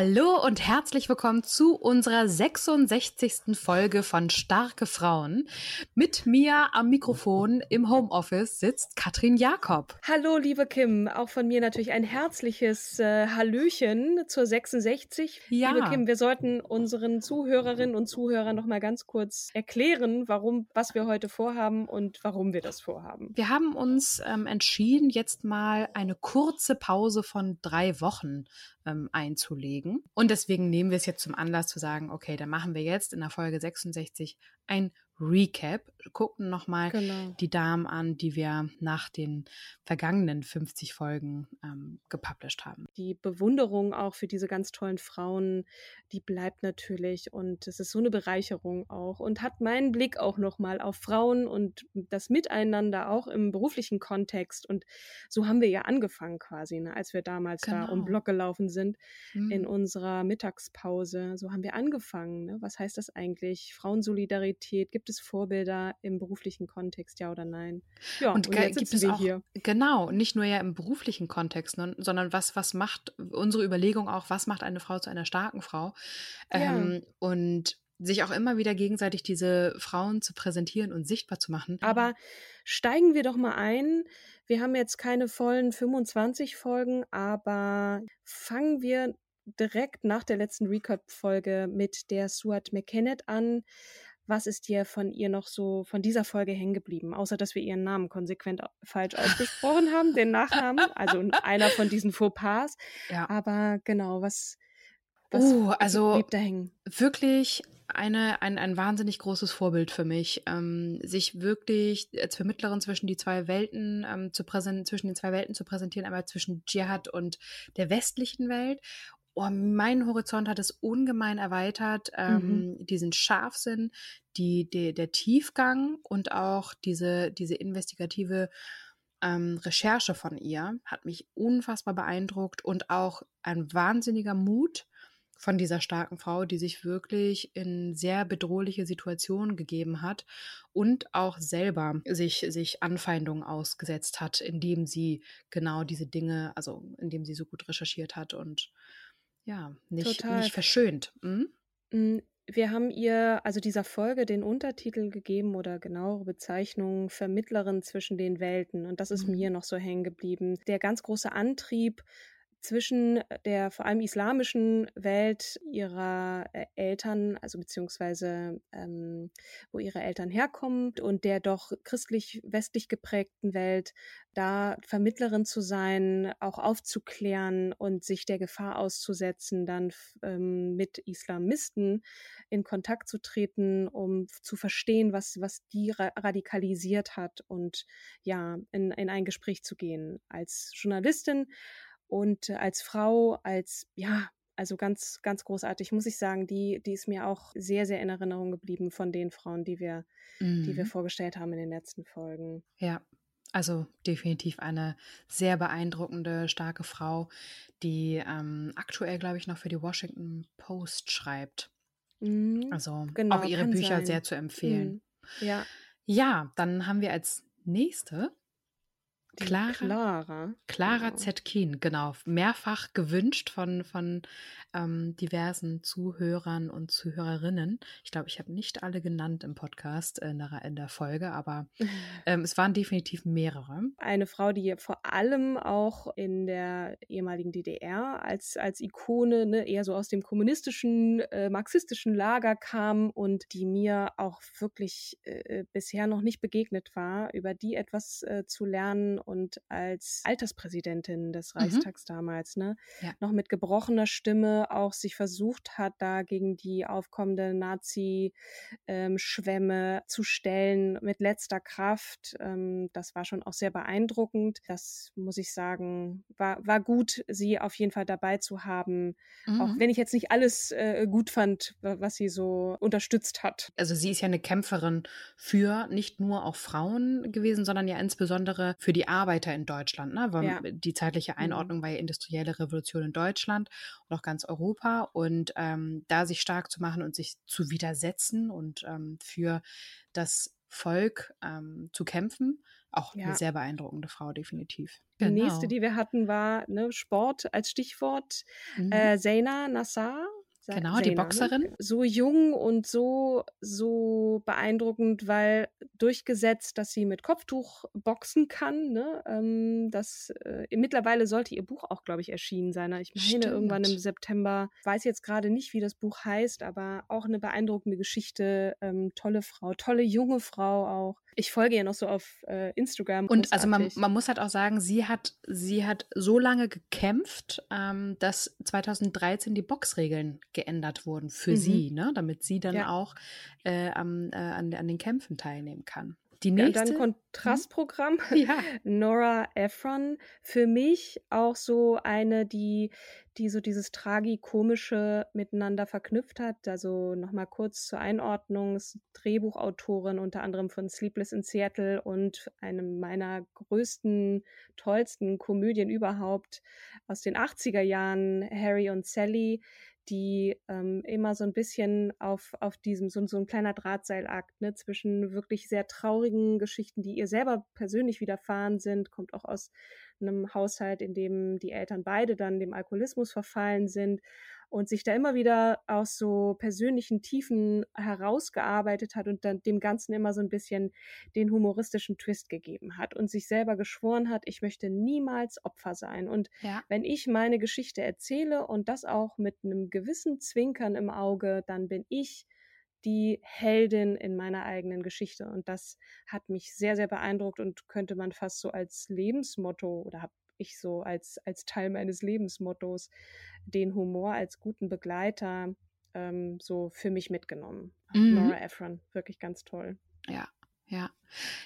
Hallo und herzlich willkommen zu unserer 66. Folge von Starke Frauen. Mit mir am Mikrofon im Homeoffice sitzt Katrin Jakob. Hallo, liebe Kim. Auch von mir natürlich ein herzliches äh, Hallöchen zur 66. Ja. Liebe Kim, wir sollten unseren Zuhörerinnen und Zuhörern noch mal ganz kurz erklären, warum, was wir heute vorhaben und warum wir das vorhaben. Wir haben uns ähm, entschieden, jetzt mal eine kurze Pause von drei Wochen ähm, einzulegen. Und deswegen nehmen wir es jetzt zum Anlass zu sagen, okay, dann machen wir jetzt in der Folge 66 ein Recap, gucken nochmal Genau. die Damen an, die wir nach den vergangenen 50 Folgen ähm, gepublished haben. Die Bewunderung auch für diese ganz tollen Frauen, die bleibt natürlich und es ist so eine Bereicherung auch und hat meinen Blick auch nochmal auf Frauen und das Miteinander auch im beruflichen Kontext und so haben wir ja angefangen quasi, ne, als wir damals da um Genau. Block gelaufen sind in Mhm. unserer Mittagspause. So haben wir angefangen. Ne? Was heißt das eigentlich? Frauensolidarität, gibt es Vorbilder im beruflichen Kontext, ja oder nein? Ja, Und und, jetzt gibt es auch, hier. genau, nicht nur ja im beruflichen Kontext, ne, sondern was, was macht unsere Überlegung auch, was macht eine Frau zu einer starken Frau? Ja. Ähm, und sich auch immer wieder gegenseitig diese Frauen zu präsentieren und sichtbar zu machen. Aber steigen wir doch mal ein. Wir haben jetzt keine vollen 25 Folgen, aber fangen wir direkt nach der letzten Recap-Folge mit der Stuart McKennett an. Was ist dir von ihr noch so, von dieser Folge hängen geblieben? Außer, dass wir ihren Namen konsequent falsch ausgesprochen haben, den Nachnamen. Also einer von diesen Fauxpas. ja. Aber genau, was, was Oh, also blieb da hängen? wirklich eine, ein, ein wahnsinnig großes Vorbild für mich, ähm, sich wirklich als Vermittlerin zwischen die zwei Welten ähm, zu präsentieren, zwischen den zwei Welten zu präsentieren, einmal zwischen Dschihad und der westlichen Welt. Oh, mein Horizont hat es ungemein erweitert, ähm, diesen Scharfsinn, die, die, der Tiefgang und auch diese, diese investigative ähm, Recherche von ihr hat mich unfassbar beeindruckt und auch ein wahnsinniger Mut von dieser starken Frau, die sich wirklich in sehr bedrohliche Situationen gegeben hat und auch selber sich, sich Anfeindungen ausgesetzt hat, indem sie genau diese Dinge, also indem sie so gut recherchiert hat und ja, nicht, Total. nicht verschönt. Hm? Mm, Wir haben ihr, also dieser Folge, den Untertitel gegeben oder genauere Bezeichnung Vermittlerin zwischen den Welten. Und das ist Mhm. mir noch so hängen geblieben. Der ganz große Antrieb zwischen der vor allem islamischen Welt ihrer äh, Eltern, also beziehungsweise ähm, wo ihre Eltern herkommen und der doch christlich-westlich geprägten Welt, da Vermittlerin zu sein, auch aufzuklären und sich der Gefahr auszusetzen, dann ähm, mit Islamisten in Kontakt zu treten, um zu verstehen, was, was die ra radikalisiert hat und ja, in, in ein Gespräch zu gehen. Als Journalistin und äh, als Frau, als ja, also ganz, ganz großartig, muss ich sagen, die, die ist mir auch sehr, sehr in Erinnerung geblieben von den Frauen, die wir, die wir Mhm. vorgestellt haben in den letzten Folgen. Ja, also definitiv eine sehr beeindruckende, starke Frau, die ähm, aktuell, glaube ich, noch für die Washington Post schreibt. Mhm. Also Genau, auch ihre Bücher sein. sehr zu empfehlen. Mhm. Ja, Ja, dann haben wir als nächste Clara, Clara, Clara genau. Zetkin, genau. Mehrfach gewünscht von, von ähm, diversen Zuhörern und Zuhörerinnen. Ich glaube, ich habe nicht alle genannt im Podcast in der, in der Folge, aber ähm, es waren definitiv mehrere. Eine Frau, die vor allem auch in der ehemaligen DDR als, als Ikone ne, eher so aus dem kommunistischen, äh, marxistischen Lager kam und die mir auch wirklich äh, bisher noch nicht begegnet war, über die etwas äh, zu lernen und als Alterspräsidentin des mhm. Reichstags mhm. damals, ne, ja. noch mit gebrochener Stimme auch sich versucht hat, da gegen die aufkommende Nazi-Schwemme ähm, zu stellen mit letzter Kraft. Ähm, das war schon auch sehr beeindruckend. Das muss ich sagen, war, war gut, sie auf jeden Fall dabei zu haben, mhm. auch wenn ich jetzt nicht alles äh, gut fand, was sie so unterstützt hat. Also sie ist ja eine Kämpferin für nicht nur auch Frauen gewesen, sondern ja insbesondere für die Arbeiter in Deutschland. Ne? Ja. Die zeitliche mhm. Einordnung war ja industrielle Revolution in Deutschland und auch ganz Europa und ähm, da sich stark zu machen und sich zu widersetzen und ähm, für das Volk ähm, zu kämpfen. Auch ja. eine sehr beeindruckende Frau, definitiv. Die genau. nächste, die wir hatten, war ne, Sport als Stichwort. Mhm. Äh, Zaina Nassar Genau, Zena, die ne? Boxerin. So jung und so, so beeindruckend, weil durchgesetzt, dass sie mit Kopftuch boxen kann. Ne? Ähm, das, äh, mittlerweile sollte ihr Buch auch, glaube ich, erschienen sein. Ne? Ich meine, Stimmt. irgendwann im September. Weiß jetzt gerade nicht, wie das Buch heißt, aber auch eine beeindruckende Geschichte. Ähm, tolle Frau, tolle junge Frau auch ich folge ihr noch so auf äh, Instagram. Und also man, man, muss halt auch sagen, sie hat, sie hat so lange gekämpft, ähm, dass 2013 die Boxregeln geändert wurden für mhm. sie, ne? damit sie dann ja. auch äh, am, äh, an, an den Kämpfen teilnehmen kann. Die nächste. Dann Kontrastprogramm. Ja. Nora Ephron. Für mich auch so eine, die, die so dieses Tragikomische miteinander verknüpft hat. Also nochmal kurz zur Einordnung. Drehbuchautorin unter anderem von Sleepless in Seattle und einem meiner größten, tollsten Komödien überhaupt aus den 80er Jahren, Harry und Sally die ähm, immer so ein bisschen auf, auf diesem, so, so ein kleiner Drahtseilakt ne, zwischen wirklich sehr traurigen Geschichten, die ihr selber persönlich widerfahren sind, kommt auch aus einem Haushalt, in dem die Eltern beide dann dem Alkoholismus verfallen sind und sich da immer wieder aus so persönlichen Tiefen herausgearbeitet hat und dann dem Ganzen immer so ein bisschen den humoristischen Twist gegeben hat und sich selber geschworen hat, ich möchte niemals Opfer sein. Und ja. wenn ich meine Geschichte erzähle und das auch mit einem gewissen Zwinkern im Auge, dann bin ich die Heldin in meiner eigenen Geschichte. Und das hat mich sehr, sehr beeindruckt und könnte man fast so als Lebensmotto oder habe ich so als, als Teil meines Lebensmottos den Humor als guten Begleiter ähm, so für mich mitgenommen. Mhm. Nora Ephron, wirklich ganz toll. Ja, ja.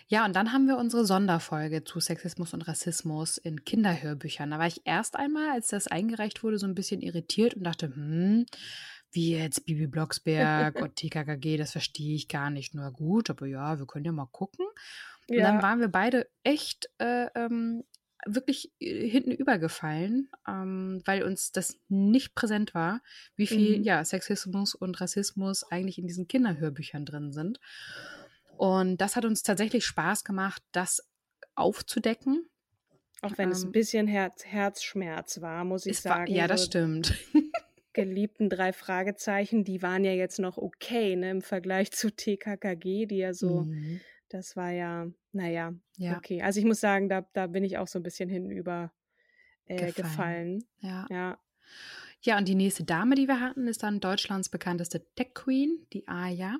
Ja, und dann haben wir unsere Sonderfolge zu Sexismus und Rassismus in Kinderhörbüchern. Da war ich erst einmal, als das eingereicht wurde, so ein bisschen irritiert und dachte, hm, wie jetzt Bibi Blocksberg und TKKG, das verstehe ich gar nicht. Nur gut, aber ja, wir können ja mal gucken. Und ja. dann waren wir beide echt äh, ähm, wirklich äh, hinten übergefallen, ähm, weil uns das nicht präsent war, wie viel mhm. ja, Sexismus und Rassismus eigentlich in diesen Kinderhörbüchern drin sind. Und das hat uns tatsächlich Spaß gemacht, das aufzudecken. Auch wenn ähm, es ein bisschen Herz, Herzschmerz war, muss ich sagen. War, ja, das stimmt. geliebten drei Fragezeichen, die waren ja jetzt noch okay, ne, im Vergleich zu TKKG, die ja so mhm. Das war ja, naja, ja. okay. Also ich muss sagen, da, da bin ich auch so ein bisschen hinüber äh, gefallen. gefallen. Ja. ja. Ja, und die nächste Dame, die wir hatten, ist dann Deutschlands bekannteste Tech Queen, die Aya.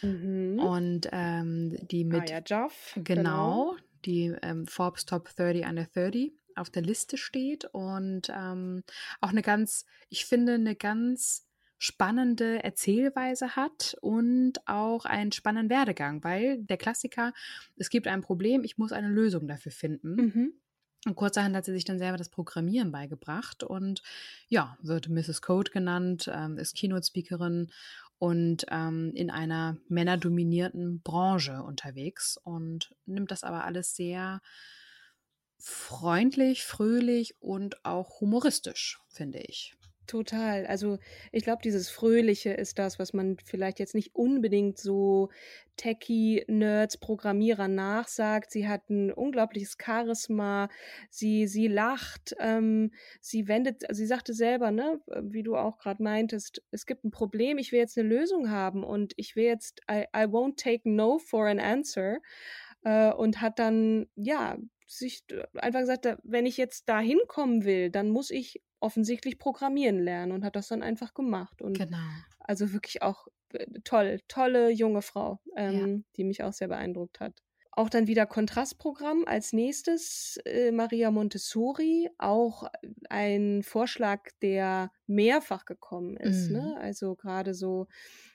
Mhm. Und ähm, die mit. Aya Jaff. Genau, genau. die ähm, Forbes Top 30 Under 30 auf der Liste steht. Und ähm, auch eine ganz, ich finde, eine ganz spannende Erzählweise hat und auch einen spannenden Werdegang, weil der Klassiker, es gibt ein Problem, ich muss eine Lösung dafür finden. Mhm. Und kurzerhand hat sie sich dann selber das Programmieren beigebracht und ja, wird Mrs. Code genannt, ähm, ist Keynote-Speakerin und ähm, in einer männerdominierten Branche unterwegs und nimmt das aber alles sehr freundlich, fröhlich und auch humoristisch, finde ich. Total. Also ich glaube, dieses Fröhliche ist das, was man vielleicht jetzt nicht unbedingt so Techie-Nerds, Programmierer nachsagt. Sie hat ein unglaubliches Charisma, sie, sie lacht, ähm, sie wendet, sie sagte selber, ne, wie du auch gerade meintest, es gibt ein Problem, ich will jetzt eine Lösung haben und ich will jetzt, I, I won't take no for an answer. Äh, und hat dann, ja, sich einfach gesagt, wenn ich jetzt da hinkommen will, dann muss ich offensichtlich programmieren lernen und hat das dann einfach gemacht. Und genau. Also wirklich auch äh, toll, tolle junge Frau, ähm, ja. die mich auch sehr beeindruckt hat. Auch dann wieder Kontrastprogramm als nächstes äh, Maria Montessori, auch ein Vorschlag, der mehrfach gekommen ist. Ne? Mhm. Ne? Also gerade so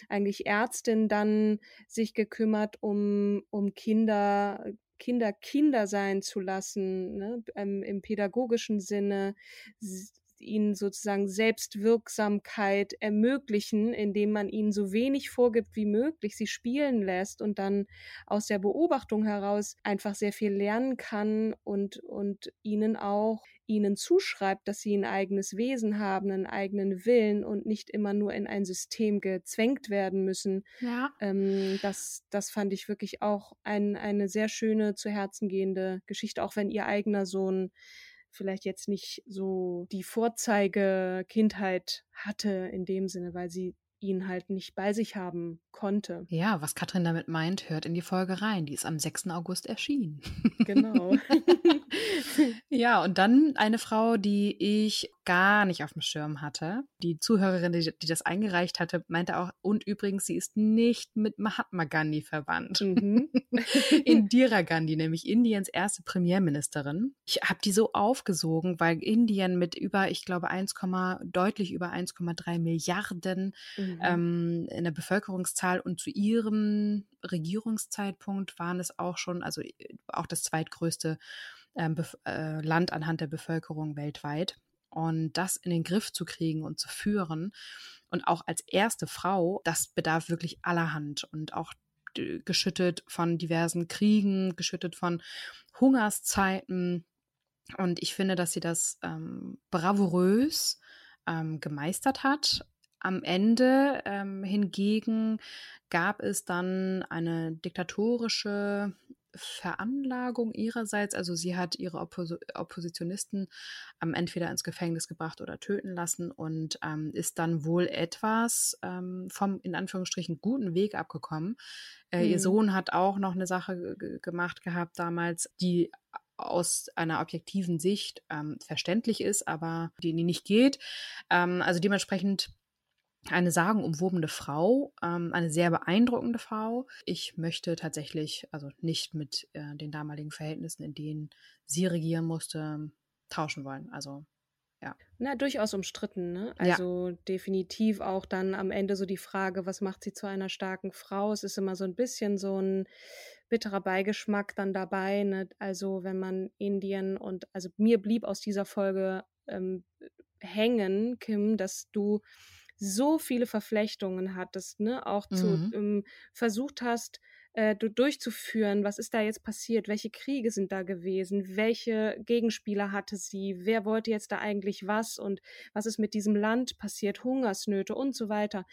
eigentlich Ärztin dann sich gekümmert um, um Kinder, Kinder Kinder sein zu lassen, ne? ähm, im pädagogischen Sinne, ihnen sozusagen Selbstwirksamkeit ermöglichen, indem man ihnen so wenig vorgibt wie möglich, sie spielen lässt und dann aus der Beobachtung heraus einfach sehr viel lernen kann und, und ihnen auch ihnen zuschreibt, dass sie ein eigenes Wesen haben, einen eigenen Willen und nicht immer nur in ein System gezwängt werden müssen. Ja. Ähm, das, das fand ich wirklich auch ein, eine sehr schöne, zu Herzen gehende Geschichte, auch wenn ihr eigener Sohn vielleicht jetzt nicht so die Vorzeige-Kindheit hatte in dem Sinne, weil sie ihn halt nicht bei sich haben konnte. Ja, was Katrin damit meint, hört in die Folge rein. Die ist am 6. August erschienen. Genau. ja, und dann eine Frau, die ich gar nicht auf dem Schirm hatte. Die Zuhörerin, die, die das eingereicht hatte, meinte auch, und übrigens, sie ist nicht mit Mahatma Gandhi verwandt. Mhm. Indira Gandhi, nämlich Indiens erste Premierministerin. Ich habe die so aufgesogen, weil Indien mit über, ich glaube, 1, deutlich über 1,3 Milliarden mhm. Ähm, in der Bevölkerungszahl und zu ihrem Regierungszeitpunkt waren es auch schon, also äh, auch das zweitgrößte ähm, äh, Land anhand der Bevölkerung weltweit. Und das in den Griff zu kriegen und zu führen und auch als erste Frau, das bedarf wirklich allerhand und auch geschüttet von diversen Kriegen, geschüttet von Hungerszeiten. Und ich finde, dass sie das ähm, bravourös ähm, gemeistert hat. Am Ende ähm, hingegen gab es dann eine diktatorische Veranlagung ihrerseits. Also sie hat ihre Oppos Oppositionisten ähm, entweder ins Gefängnis gebracht oder töten lassen und ähm, ist dann wohl etwas ähm, vom in Anführungsstrichen guten Weg abgekommen. Äh, mhm. Ihr Sohn hat auch noch eine Sache gemacht gehabt damals, die aus einer objektiven Sicht ähm, verständlich ist, aber die, die nicht geht. Ähm, also dementsprechend eine sagenumwobene Frau, ähm, eine sehr beeindruckende Frau. Ich möchte tatsächlich, also nicht mit äh, den damaligen Verhältnissen, in denen sie regieren musste, tauschen wollen. Also ja. Na, durchaus umstritten, ne? Also ja. definitiv auch dann am Ende so die Frage, was macht sie zu einer starken Frau? Es ist immer so ein bisschen so ein bitterer Beigeschmack dann dabei, ne? Also wenn man Indien und, also mir blieb aus dieser Folge ähm, hängen, Kim, dass du so viele Verflechtungen hattest, ne, auch zu mhm. ähm, versucht hast, äh, durchzuführen, was ist da jetzt passiert, welche Kriege sind da gewesen, welche Gegenspieler hatte sie, wer wollte jetzt da eigentlich was und was ist mit diesem Land passiert, Hungersnöte und so weiter.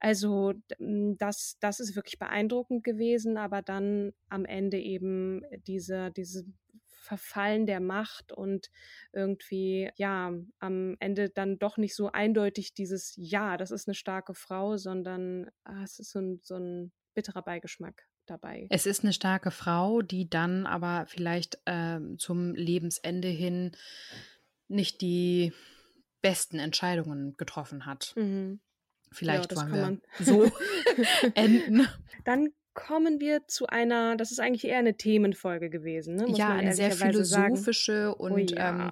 Also das, das ist wirklich beeindruckend gewesen, aber dann am Ende eben diese, diese Verfallen der Macht und irgendwie, ja, am Ende dann doch nicht so eindeutig dieses Ja, das ist eine starke Frau, sondern ah, es ist so ein, so ein bitterer Beigeschmack dabei. Es ist eine starke Frau, die dann aber vielleicht äh, zum Lebensende hin nicht die besten Entscheidungen getroffen hat. Mhm. Vielleicht ja, wollen wir so enden. Dann kommen wir zu einer, das ist eigentlich eher eine Themenfolge gewesen, ne? Muss ja, eine sehr philosophische sagen. und oh, ja. ähm,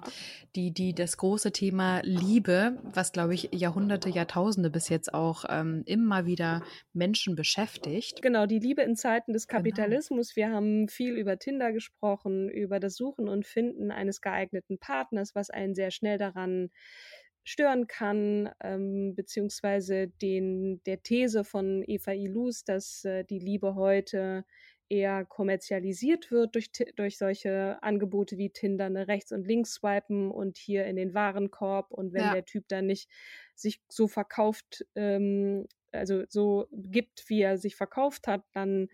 die, die das große Thema Liebe, was glaube ich Jahrhunderte, Jahrtausende bis jetzt auch ähm, immer wieder Menschen beschäftigt. Genau, die Liebe in Zeiten des genau. Kapitalismus. Genau. Wir haben viel über Tinder gesprochen, über das Suchen und Finden eines geeigneten Partners, was einen sehr schnell daran stören kann, ähm, beziehungsweise den, der These von Eva Ilus, dass äh, die Liebe heute eher kommerzialisiert wird durch, durch solche Angebote wie Tinder, ne, rechts und links swipen und hier in den Warenkorb und wenn ja. der Typ dann nicht sich so verkauft, ähm, also so gibt, wie er sich verkauft hat, dann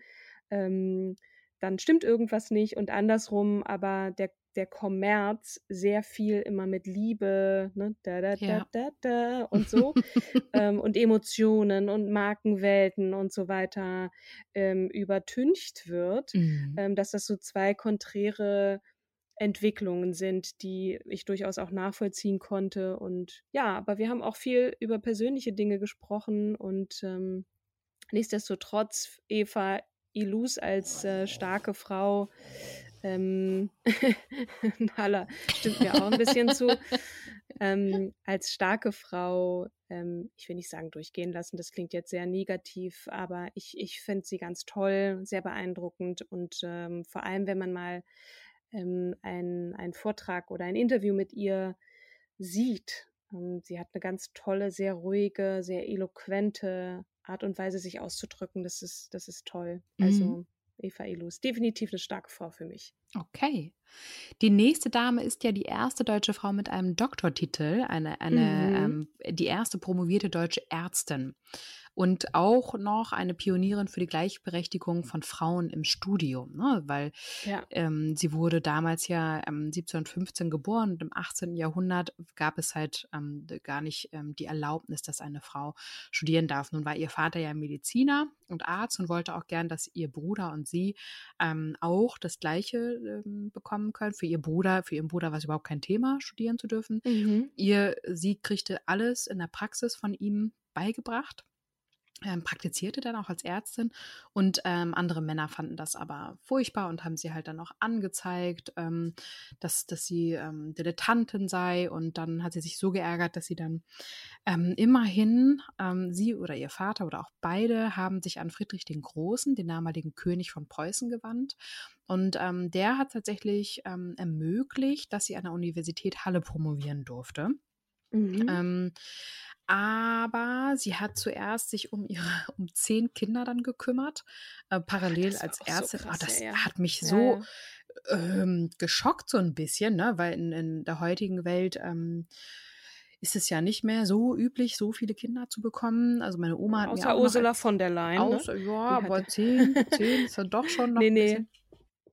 ähm, dann stimmt irgendwas nicht und andersrum, aber der der Kommerz sehr viel immer mit Liebe ne, da, da, ja. da, da, und so ähm, und Emotionen und Markenwelten und so weiter ähm, übertüncht wird, mhm. ähm, dass das so zwei konträre Entwicklungen sind, die ich durchaus auch nachvollziehen konnte. Und ja, aber wir haben auch viel über persönliche Dinge gesprochen und ähm, nichtsdestotrotz, Eva Ilus als äh, starke Frau ähm, Nala stimmt mir auch ein bisschen zu. Ähm, als starke Frau, ähm, ich will nicht sagen durchgehen lassen, das klingt jetzt sehr negativ, aber ich, ich finde sie ganz toll, sehr beeindruckend und ähm, vor allem, wenn man mal ähm, einen Vortrag oder ein Interview mit ihr sieht. Ähm, sie hat eine ganz tolle, sehr ruhige, sehr eloquente Art und Weise, sich auszudrücken. Das ist, das ist toll. Also mhm. Eva Ilus. Definitiv eine starke Frau für mich. Okay. Die nächste Dame ist ja die erste deutsche Frau mit einem Doktortitel, eine, eine mhm. ähm, die erste promovierte deutsche Ärztin und auch noch eine Pionierin für die Gleichberechtigung von Frauen im Studium, ne? weil ja. ähm, sie wurde damals ja ähm, 1715 geboren und im 18. Jahrhundert gab es halt ähm, gar nicht ähm, die Erlaubnis, dass eine Frau studieren darf. Nun war ihr Vater ja Mediziner und Arzt und wollte auch gern, dass ihr Bruder und sie ähm, auch das Gleiche ähm, bekommen können. Für ihr Bruder, für ihren Bruder war es überhaupt kein Thema, studieren zu dürfen. Mhm. Ihr, sie kriegte alles in der Praxis von ihm beigebracht ähm, praktizierte dann auch als Ärztin und ähm, andere Männer fanden das aber furchtbar und haben sie halt dann auch angezeigt, ähm, dass, dass sie ähm, Dilettantin sei und dann hat sie sich so geärgert, dass sie dann ähm, immerhin, ähm, sie oder ihr Vater oder auch beide haben sich an Friedrich den Großen, den damaligen König von Preußen, gewandt und der hat tatsächlich ermöglicht, dass sie an der Universität Halle promovieren durfte. Mhm. Ähm, aber sie hat zuerst sich um ihre um zehn Kinder dann gekümmert, äh, parallel als Ärztin. So krass, oh, das ja. hat mich so ja. ähm, geschockt so ein bisschen, ne? weil in, in der heutigen Welt ähm, ist es ja nicht mehr so üblich, so viele Kinder zu bekommen. Also meine Oma hat Außer mir auch Ursula von der Leyen. Ne? Außer, ne? Ja, aber zehn, zehn ist ja doch schon noch nee, nee.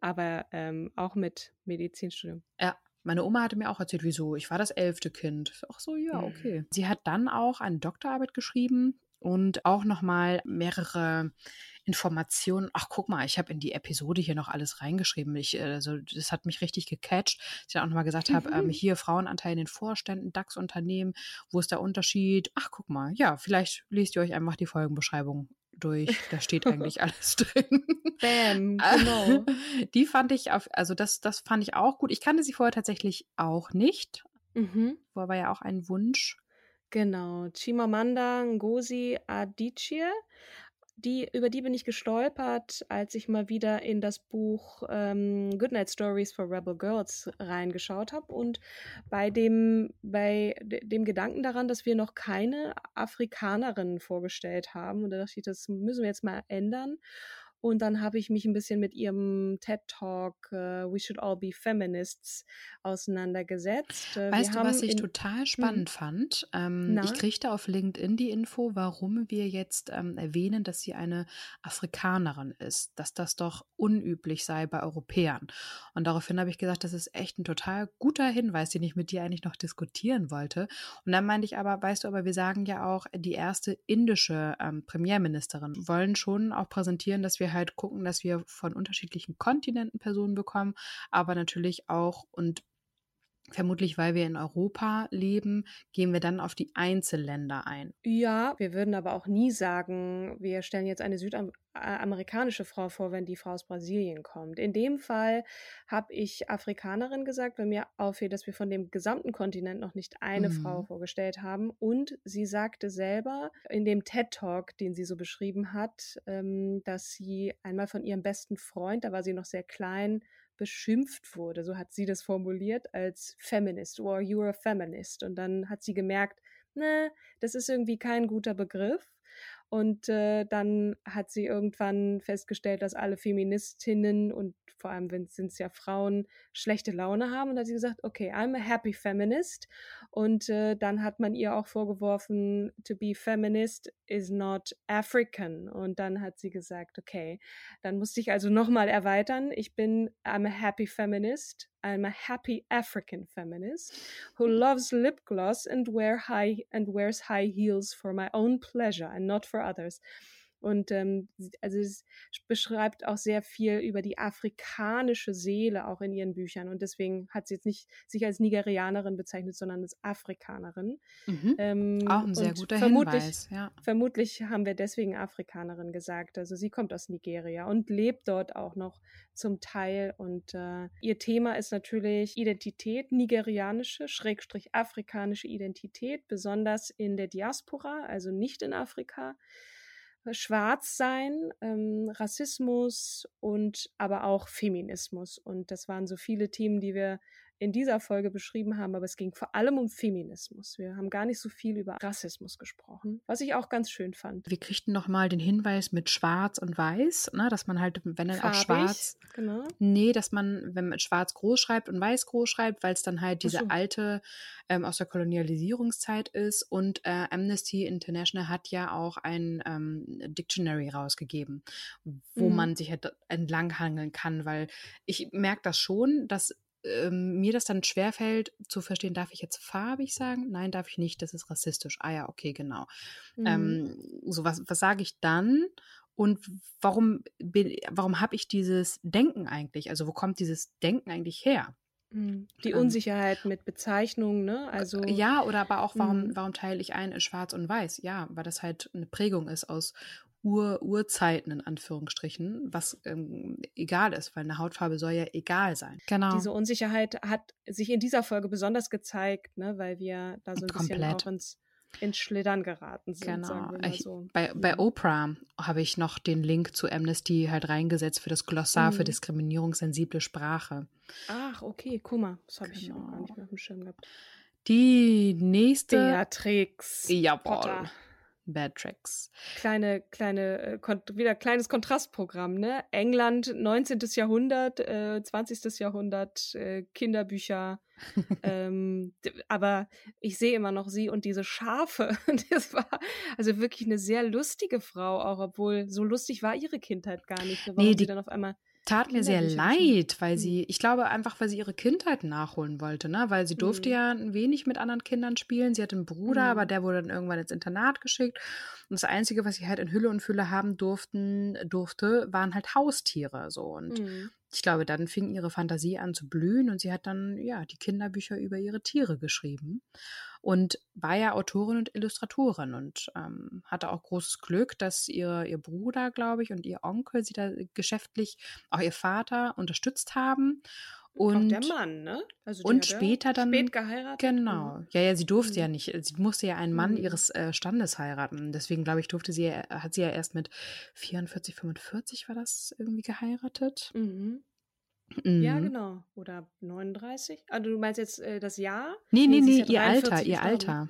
Aber ähm, auch mit Medizinstudium. Ja, meine Oma hatte mir auch erzählt, wieso. Ich war das elfte Kind. Ach so, ja, mhm. okay. Mhm. Sie hat dann auch eine Doktorarbeit geschrieben und auch nochmal mehrere Informationen. Ach, guck mal, ich habe in die Episode hier noch alles reingeschrieben. Ich, also, das hat mich richtig gecatcht. Sie hat auch nochmal gesagt habe, ähm, hier Frauenanteil in den Vorständen, DAX-Unternehmen, wo ist der Unterschied? Ach, guck mal, ja, vielleicht lest ihr euch einfach die Folgenbeschreibung durch. Da steht eigentlich alles drin. Bam, genau. Die fand ich auf, also das, das fand ich auch gut. Ich kannte sie vorher tatsächlich auch nicht. Mhm. War ja auch ein Wunsch. Genau. Chimamanda Ngozi Adichie die, über die bin ich gestolpert, als ich mal wieder in das Buch ähm, Goodnight Stories for Rebel Girls reingeschaut habe und bei dem, bei dem Gedanken daran, dass wir noch keine Afrikanerinnen vorgestellt haben. Und da dachte ich, das müssen wir jetzt mal ändern. Und dann habe ich mich ein bisschen mit ihrem TED Talk uh, We Should All Be Feminists auseinandergesetzt. Äh, weißt wir du, was ich total hm. spannend fand? Ähm, ich kriegte auf LinkedIn die Info, warum wir jetzt ähm, erwähnen, dass sie eine Afrikanerin ist, dass das doch unüblich sei bei Europäern. Und daraufhin habe ich gesagt, das ist echt ein total guter Hinweis, den ich mit dir eigentlich noch diskutieren wollte. Und dann meinte ich aber, weißt du, aber wir sagen ja auch, die erste indische ähm, Premierministerin wollen schon auch präsentieren, dass wir halt gucken, dass wir von unterschiedlichen Kontinenten Personen bekommen, aber natürlich auch und Vermutlich, weil wir in Europa leben, gehen wir dann auf die Einzelländer ein. Ja, wir würden aber auch nie sagen, wir stellen jetzt eine südamerikanische Frau vor, wenn die Frau aus Brasilien kommt. In dem Fall habe ich Afrikanerin gesagt, weil mir auffiel, dass wir von dem gesamten Kontinent noch nicht eine mhm. Frau vorgestellt haben. Und sie sagte selber in dem TED Talk, den sie so beschrieben hat, ähm, dass sie einmal von ihrem besten Freund, da war sie noch sehr klein, beschimpft wurde, so hat sie das formuliert, als Feminist or you're a feminist. Und dann hat sie gemerkt, ne, das ist irgendwie kein guter Begriff. Und äh, dann hat sie irgendwann festgestellt, dass alle Feministinnen und vor allem sind es ja Frauen, schlechte Laune haben. Und hat sie gesagt, okay, I'm a happy feminist. Und äh, dann hat man ihr auch vorgeworfen, to be feminist is not African. Und dann hat sie gesagt, okay, dann musste ich also nochmal erweitern. Ich bin, I'm a happy feminist. I'm a happy African feminist who loves lip gloss and wear high and wears high heels for my own pleasure and not for others. Und ähm, also es beschreibt auch sehr viel über die afrikanische Seele auch in ihren Büchern. Und deswegen hat sie jetzt nicht sich als Nigerianerin bezeichnet, sondern als Afrikanerin. Mhm. Ähm, auch ein sehr guter vermutlich, Hinweis. Ja. Vermutlich haben wir deswegen Afrikanerin gesagt. Also sie kommt aus Nigeria und lebt dort auch noch zum Teil. Und äh, ihr Thema ist natürlich Identität, nigerianische, schrägstrich afrikanische Identität, besonders in der Diaspora, also nicht in Afrika. Schwarzsein, ähm, Rassismus und aber auch Feminismus. Und das waren so viele Themen, die wir in dieser Folge beschrieben haben, aber es ging vor allem um Feminismus. Wir haben gar nicht so viel über Rassismus gesprochen, was ich auch ganz schön fand. Wir kriegten nochmal den Hinweis mit Schwarz und Weiß, ne, dass man halt, wenn dann auch Schwarz, genau. nee, dass man, wenn man Schwarz groß schreibt und Weiß groß schreibt, weil es dann halt diese so. alte ähm, aus der Kolonialisierungszeit ist und äh, Amnesty International hat ja auch ein ähm, Dictionary rausgegeben, wo mhm. man sich halt entlanghangeln kann, weil ich merke das schon, dass ähm, mir das dann schwerfällt zu verstehen, darf ich jetzt farbig sagen? Nein, darf ich nicht, das ist rassistisch. Ah ja, okay, genau. Mhm. Ähm, so, was, was sage ich dann? Und warum, warum habe ich dieses Denken eigentlich? Also wo kommt dieses Denken eigentlich her? Mhm. Die ähm, Unsicherheit mit Bezeichnungen, ne? Also ja, oder aber auch warum, mhm. warum teile ich ein in Schwarz und Weiß? Ja, weil das halt eine Prägung ist aus Ur Urzeiten in Anführungsstrichen, was ähm, egal ist, weil eine Hautfarbe soll ja egal sein. Genau. Diese Unsicherheit hat sich in dieser Folge besonders gezeigt, ne, weil wir da so ein Komplett. bisschen auch ins ins Schlittern geraten sind. Genau. Ich, so. bei, bei mhm. Oprah habe ich noch den Link zu Amnesty halt reingesetzt für das Glossar mhm. für diskriminierungssensible Sprache. Ach, okay, guck mal, das habe ich genau. auch gar nicht mehr auf dem Schirm gehabt. Die nächste. Beatrix. Jawohl. Potter. Bad Tracks. Kleine, kleine, äh, wieder kleines Kontrastprogramm, ne? England, 19. Jahrhundert, äh, 20. Jahrhundert, äh, Kinderbücher. ähm, aber ich sehe immer noch sie und diese Schafe. das war also wirklich eine sehr lustige Frau, auch obwohl so lustig war ihre Kindheit gar nicht. Warum nee, die, sie dann auf einmal tat mir sehr leid, weil sie, hm. ich glaube einfach, weil sie ihre Kindheit nachholen wollte, ne? Weil sie durfte mhm. ja ein wenig mit anderen Kindern spielen. Sie hatte einen Bruder, mhm. aber der wurde dann irgendwann ins Internat geschickt. Und das Einzige, was sie halt in Hülle und Fülle haben durften, durfte, waren halt Haustiere. So. Und mhm ich glaube, dann fing ihre Fantasie an zu blühen und sie hat dann ja die Kinderbücher über ihre Tiere geschrieben und war ja Autorin und Illustratorin und ähm, hatte auch großes Glück, dass ihr, ihr Bruder, glaube ich, und ihr Onkel sie da geschäftlich, auch ihr Vater unterstützt haben und auch der Mann, ne? Also und später dann. Spät geheiratet. Genau. Mhm. Ja, ja, sie durfte mhm. ja nicht. Sie musste ja einen Mann mhm. ihres äh, Standes heiraten. Deswegen, glaube ich, durfte sie, hat sie ja erst mit 44, 45 war das irgendwie geheiratet. Mhm. Ja, mhm. genau. Oder 39? Also du meinst jetzt äh, das Jahr? Nee, nee, nee, ja ihr Alter, ihr Alter.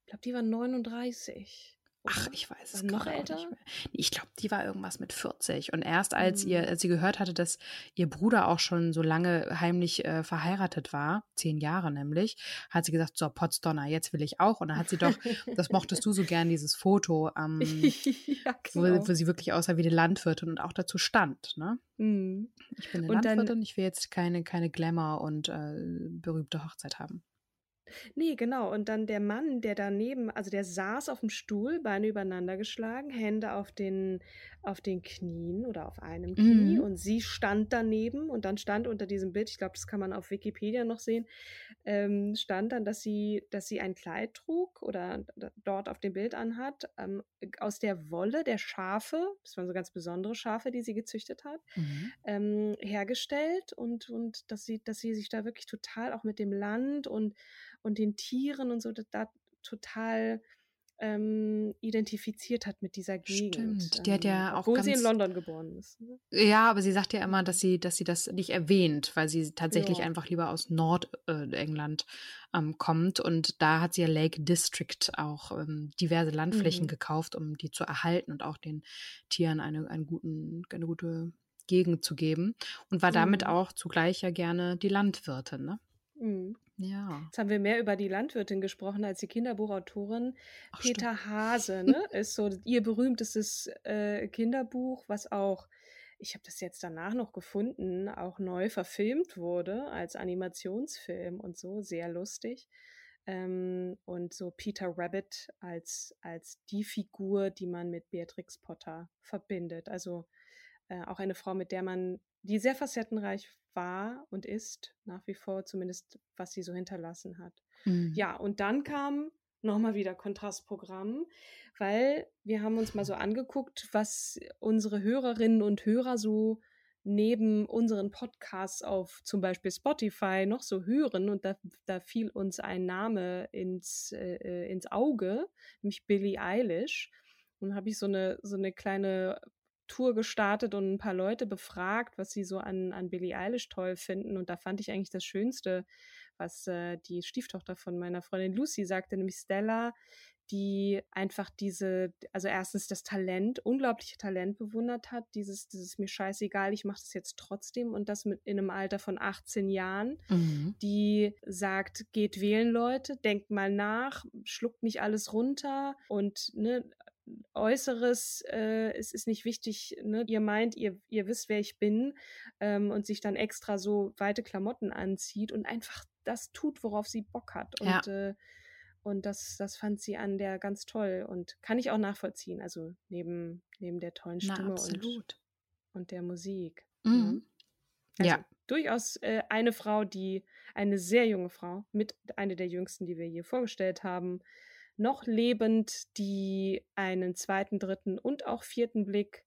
Ich glaube, die war 39. Ach, ich weiß es noch älter. Nicht mehr. Ich glaube, die war irgendwas mit 40. Und erst als mhm. ihr, als sie gehört hatte, dass ihr Bruder auch schon so lange heimlich äh, verheiratet war, zehn Jahre nämlich, hat sie gesagt, so Potsdonner, jetzt will ich auch. Und dann hat sie doch, das mochtest du so gern, dieses Foto, ähm, ja, genau. wo, wo, sie wirklich aussah wie eine Landwirtin und auch dazu stand. Ne? Mhm. Ich bin eine und Landwirtin, dann, ich will jetzt keine, keine Glamour und äh, berühmte Hochzeit haben. Ne, genau. Und dann der Mann, der daneben also der saß auf dem Stuhl, Beine übereinander geschlagen, Hände auf den auf den Knien oder auf einem Knie Mhm. und sie stand daneben und dann stand unter diesem Bild, ich glaube, das kann man auf Wikipedia noch sehen, ähm, stand dann, dass sie dass sie ein Kleid trug oder dort auf dem Bild anhat, ähm, aus der Wolle der Schafe, das waren so ganz besondere Schafe, die sie gezüchtet hat, Mhm. ähm, hergestellt und und dass sie dass sie sich da wirklich total auch mit dem Land und und den Tieren und so da total ähm, identifiziert hat mit dieser Gegend. Stimmt, die hat ja ähm, auch obwohl ganz, sie in London geboren ist. Ne? Ja, aber sie sagt ja immer, dass sie, dass sie das nicht erwähnt, weil sie tatsächlich Ja. einfach lieber aus Nordengland ähm, kommt. Und da hat sie ja Lake District auch ähm, diverse Landflächen Mhm. gekauft, um die zu erhalten und auch den Tieren eine, einen guten, eine gute Gegend zu geben. Und war damit Mhm. auch zugleich ja gerne die Landwirtin, ne? Mhm. Ja. Jetzt haben wir mehr über die Landwirtin gesprochen als die Kinderbuchautorin. Ach, stimmt. Peter Hase, ne, ist so ihr berühmtestes äh, Kinderbuch, was auch, ich habe das jetzt danach noch gefunden, auch neu verfilmt wurde als Animationsfilm und so, sehr lustig. Ähm, und so Peter Rabbit als, als die Figur, die man mit Beatrix Potter verbindet. Also äh, auch eine Frau, mit der man, die sehr facettenreich war und ist, nach wie vor, zumindest was sie so hinterlassen hat. Mhm. Ja, und dann kam nochmal wieder Kontrastprogramm, weil wir haben uns mal so angeguckt, was unsere Hörerinnen und Hörer so neben unseren Podcasts auf zum Beispiel Spotify noch so hören. Und da, da fiel uns ein Name ins, äh, ins Auge, nämlich Billie Eilish. Und dann habe ich so eine, so eine kleine Tour gestartet und ein paar Leute befragt, was sie so an, an Billie Eilish toll finden. Und da fand ich eigentlich das Schönste, was äh, die Stieftochter von meiner Freundin Lucy sagte, nämlich Stella, die einfach diese, also erstens das Talent, unglaubliche Talent bewundert hat, dieses, dieses mir scheißegal, ich mache das jetzt trotzdem und das mit in einem Alter von 18 Jahren, Mhm. die sagt, geht wählen, Leute, denkt mal nach, schluckt nicht alles runter und ne, Äußeres, äh, es ist nicht wichtig, ne? ihr meint, ihr, ihr wisst, wer ich bin und ähm, sich dann extra so weite Klamotten anzieht und einfach das tut, worauf sie Bock hat. Und, Ja. äh, und das, das fand sie an der ganz toll und kann ich auch nachvollziehen. Also neben, neben der tollen Na, Stimme und, absolut. und der Musik. Mhm. Also Ja. durchaus äh, eine Frau, die, eine sehr junge Frau, mit eine der jüngsten, die wir hier vorgestellt haben, noch lebend, die einen zweiten, dritten und auch vierten Blick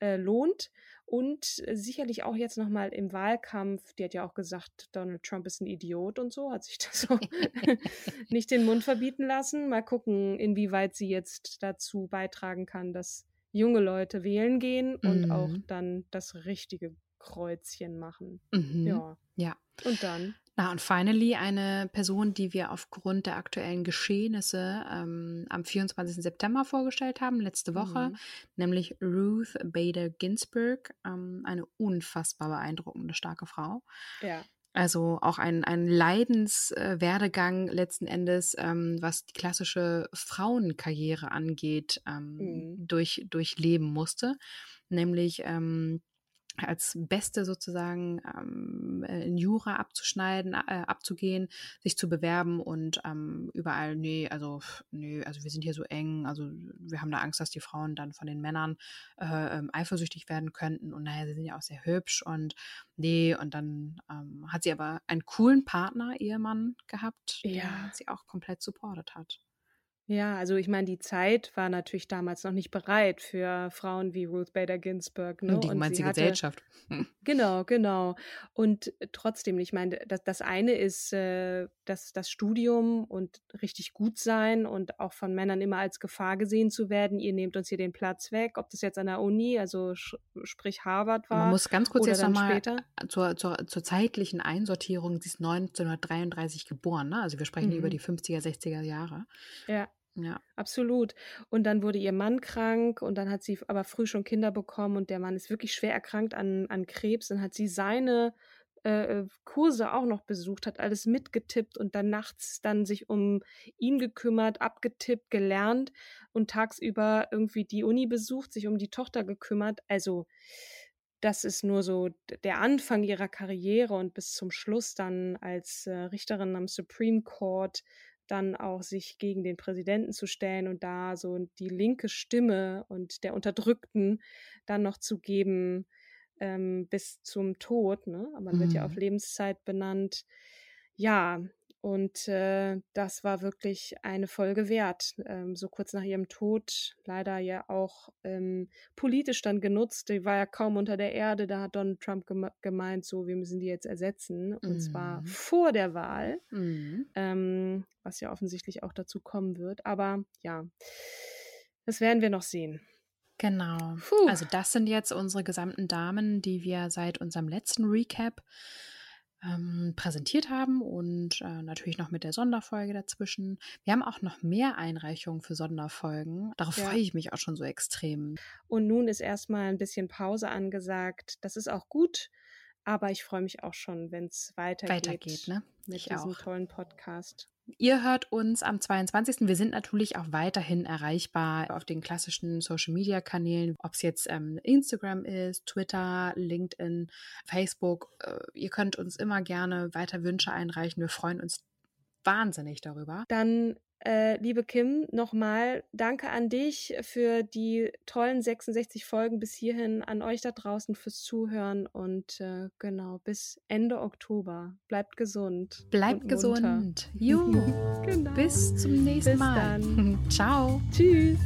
äh, lohnt und äh, sicherlich auch jetzt nochmal im Wahlkampf, die hat ja auch gesagt, Donald Trump ist ein Idiot und so, hat sich das so nicht den Mund verbieten lassen. Mal gucken, inwieweit sie jetzt dazu beitragen kann, dass junge Leute wählen gehen und auch Mhm. dann das richtige Kreuzchen machen. Mhm. Ja. Ja. Und dann? Na, und finally eine Person, die wir aufgrund der aktuellen Geschehnisse ähm, am 24. September vorgestellt haben, letzte Woche, Mhm. nämlich Ruth Bader Ginsburg, ähm, eine unfassbar beeindruckende, starke Frau. Ja. Also auch ein, ein Leidenswerdegang letzten Endes, ähm, was die klassische Frauenkarriere angeht, ähm, Mhm. durch, durchleben musste. Nämlich ähm, als Beste sozusagen ähm, äh, in Jura abzuschneiden, äh, abzugehen, sich zu bewerben und ähm, überall, nee, also nee, also wir sind hier so eng, also wir haben da Angst, dass die Frauen dann von den Männern äh, ähm, eifersüchtig werden könnten und naja, sie sind ja auch sehr hübsch und nee, und dann ähm, hat sie aber einen coolen Partner, Ehemann gehabt, Ja. der sie auch komplett supportet hat. Ja, also ich meine, die Zeit war natürlich damals noch nicht bereit für Frauen wie Ruth Bader Ginsburg. Ne? Und die hatte- Gesellschaft. Hm. Genau, genau. Und trotzdem, ich meine, das, das eine ist äh, das, das Studium und richtig gut sein und auch von Männern immer als Gefahr gesehen zu werden. Ihr nehmt uns hier den Platz weg, ob das jetzt an der Uni, also sprich Harvard war. Man muss ganz kurz jetzt nochmal später. zur, zur, zur zeitlichen Einsortierung. Sie ist 1933 geboren, ne? Also wir sprechen Mhm. über die 50er, 60er Jahre. Ja. Ja. Absolut. Und dann wurde ihr Mann krank und dann hat sie aber früh schon Kinder bekommen und der Mann ist wirklich schwer erkrankt an, an Krebs. Dann hat sie seine äh, Kurse auch noch besucht, hat alles mitgetippt und dann nachts dann sich um ihn gekümmert, abgetippt, gelernt und tagsüber irgendwie die Uni besucht, sich um die Tochter gekümmert. Also das ist nur so der Anfang ihrer Karriere und bis zum Schluss dann als äh, Richterin am Supreme Court dann auch sich gegen den Präsidenten zu stellen und da so die linke Stimme und der Unterdrückten dann noch zu geben ähm, bis zum Tod. Ne? Aber Man wird ja auf Mhm. Lebenszeit benannt. Ja, Und äh, das war wirklich eine Folge wert. Ähm, so kurz nach ihrem Tod, leider ja auch ähm, politisch dann genutzt. Die war ja kaum unter der Erde. Da hat Donald Trump geme gemeint, so, wir müssen die jetzt ersetzen. Und mhm. zwar vor der Wahl, mhm. ähm, was ja offensichtlich auch dazu kommen wird. Aber ja, das werden wir noch sehen. Genau. Puh. Also das sind jetzt unsere gesamten Damen, die wir seit unserem letzten Recap ähm, präsentiert haben und äh, natürlich noch mit der Sonderfolge dazwischen. Wir haben auch noch mehr Einreichungen für Sonderfolgen. Darauf ja. freue ich mich auch schon so extrem. Und nun ist erstmal ein bisschen Pause angesagt. Das ist auch gut, aber ich freue mich auch schon, wenn es weitergeht. Weitergeht, ne? Mit ich diesem auch. tollen Podcast. Ihr hört uns am 22. Wir sind natürlich auch weiterhin erreichbar auf den klassischen Social-Media-Kanälen, ob es jetzt ähm, Instagram ist, Twitter, LinkedIn, Facebook. Äh, ihr könnt uns immer gerne weiter Wünsche einreichen. Wir freuen uns wahnsinnig darüber. Dann äh, liebe Kim, nochmal danke an dich für die tollen 66 Folgen bis hierhin, an euch da draußen fürs Zuhören und äh, genau, bis Ende Oktober. Bleibt gesund. Bleibt gesund. Jo, genau. bis zum nächsten bis Mal. Dann. Ciao. Tschüss.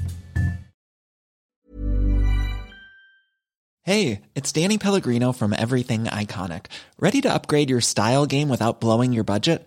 Hey, it's Danny Pellegrino from Everything Iconic. Ready to upgrade your style game without blowing your budget?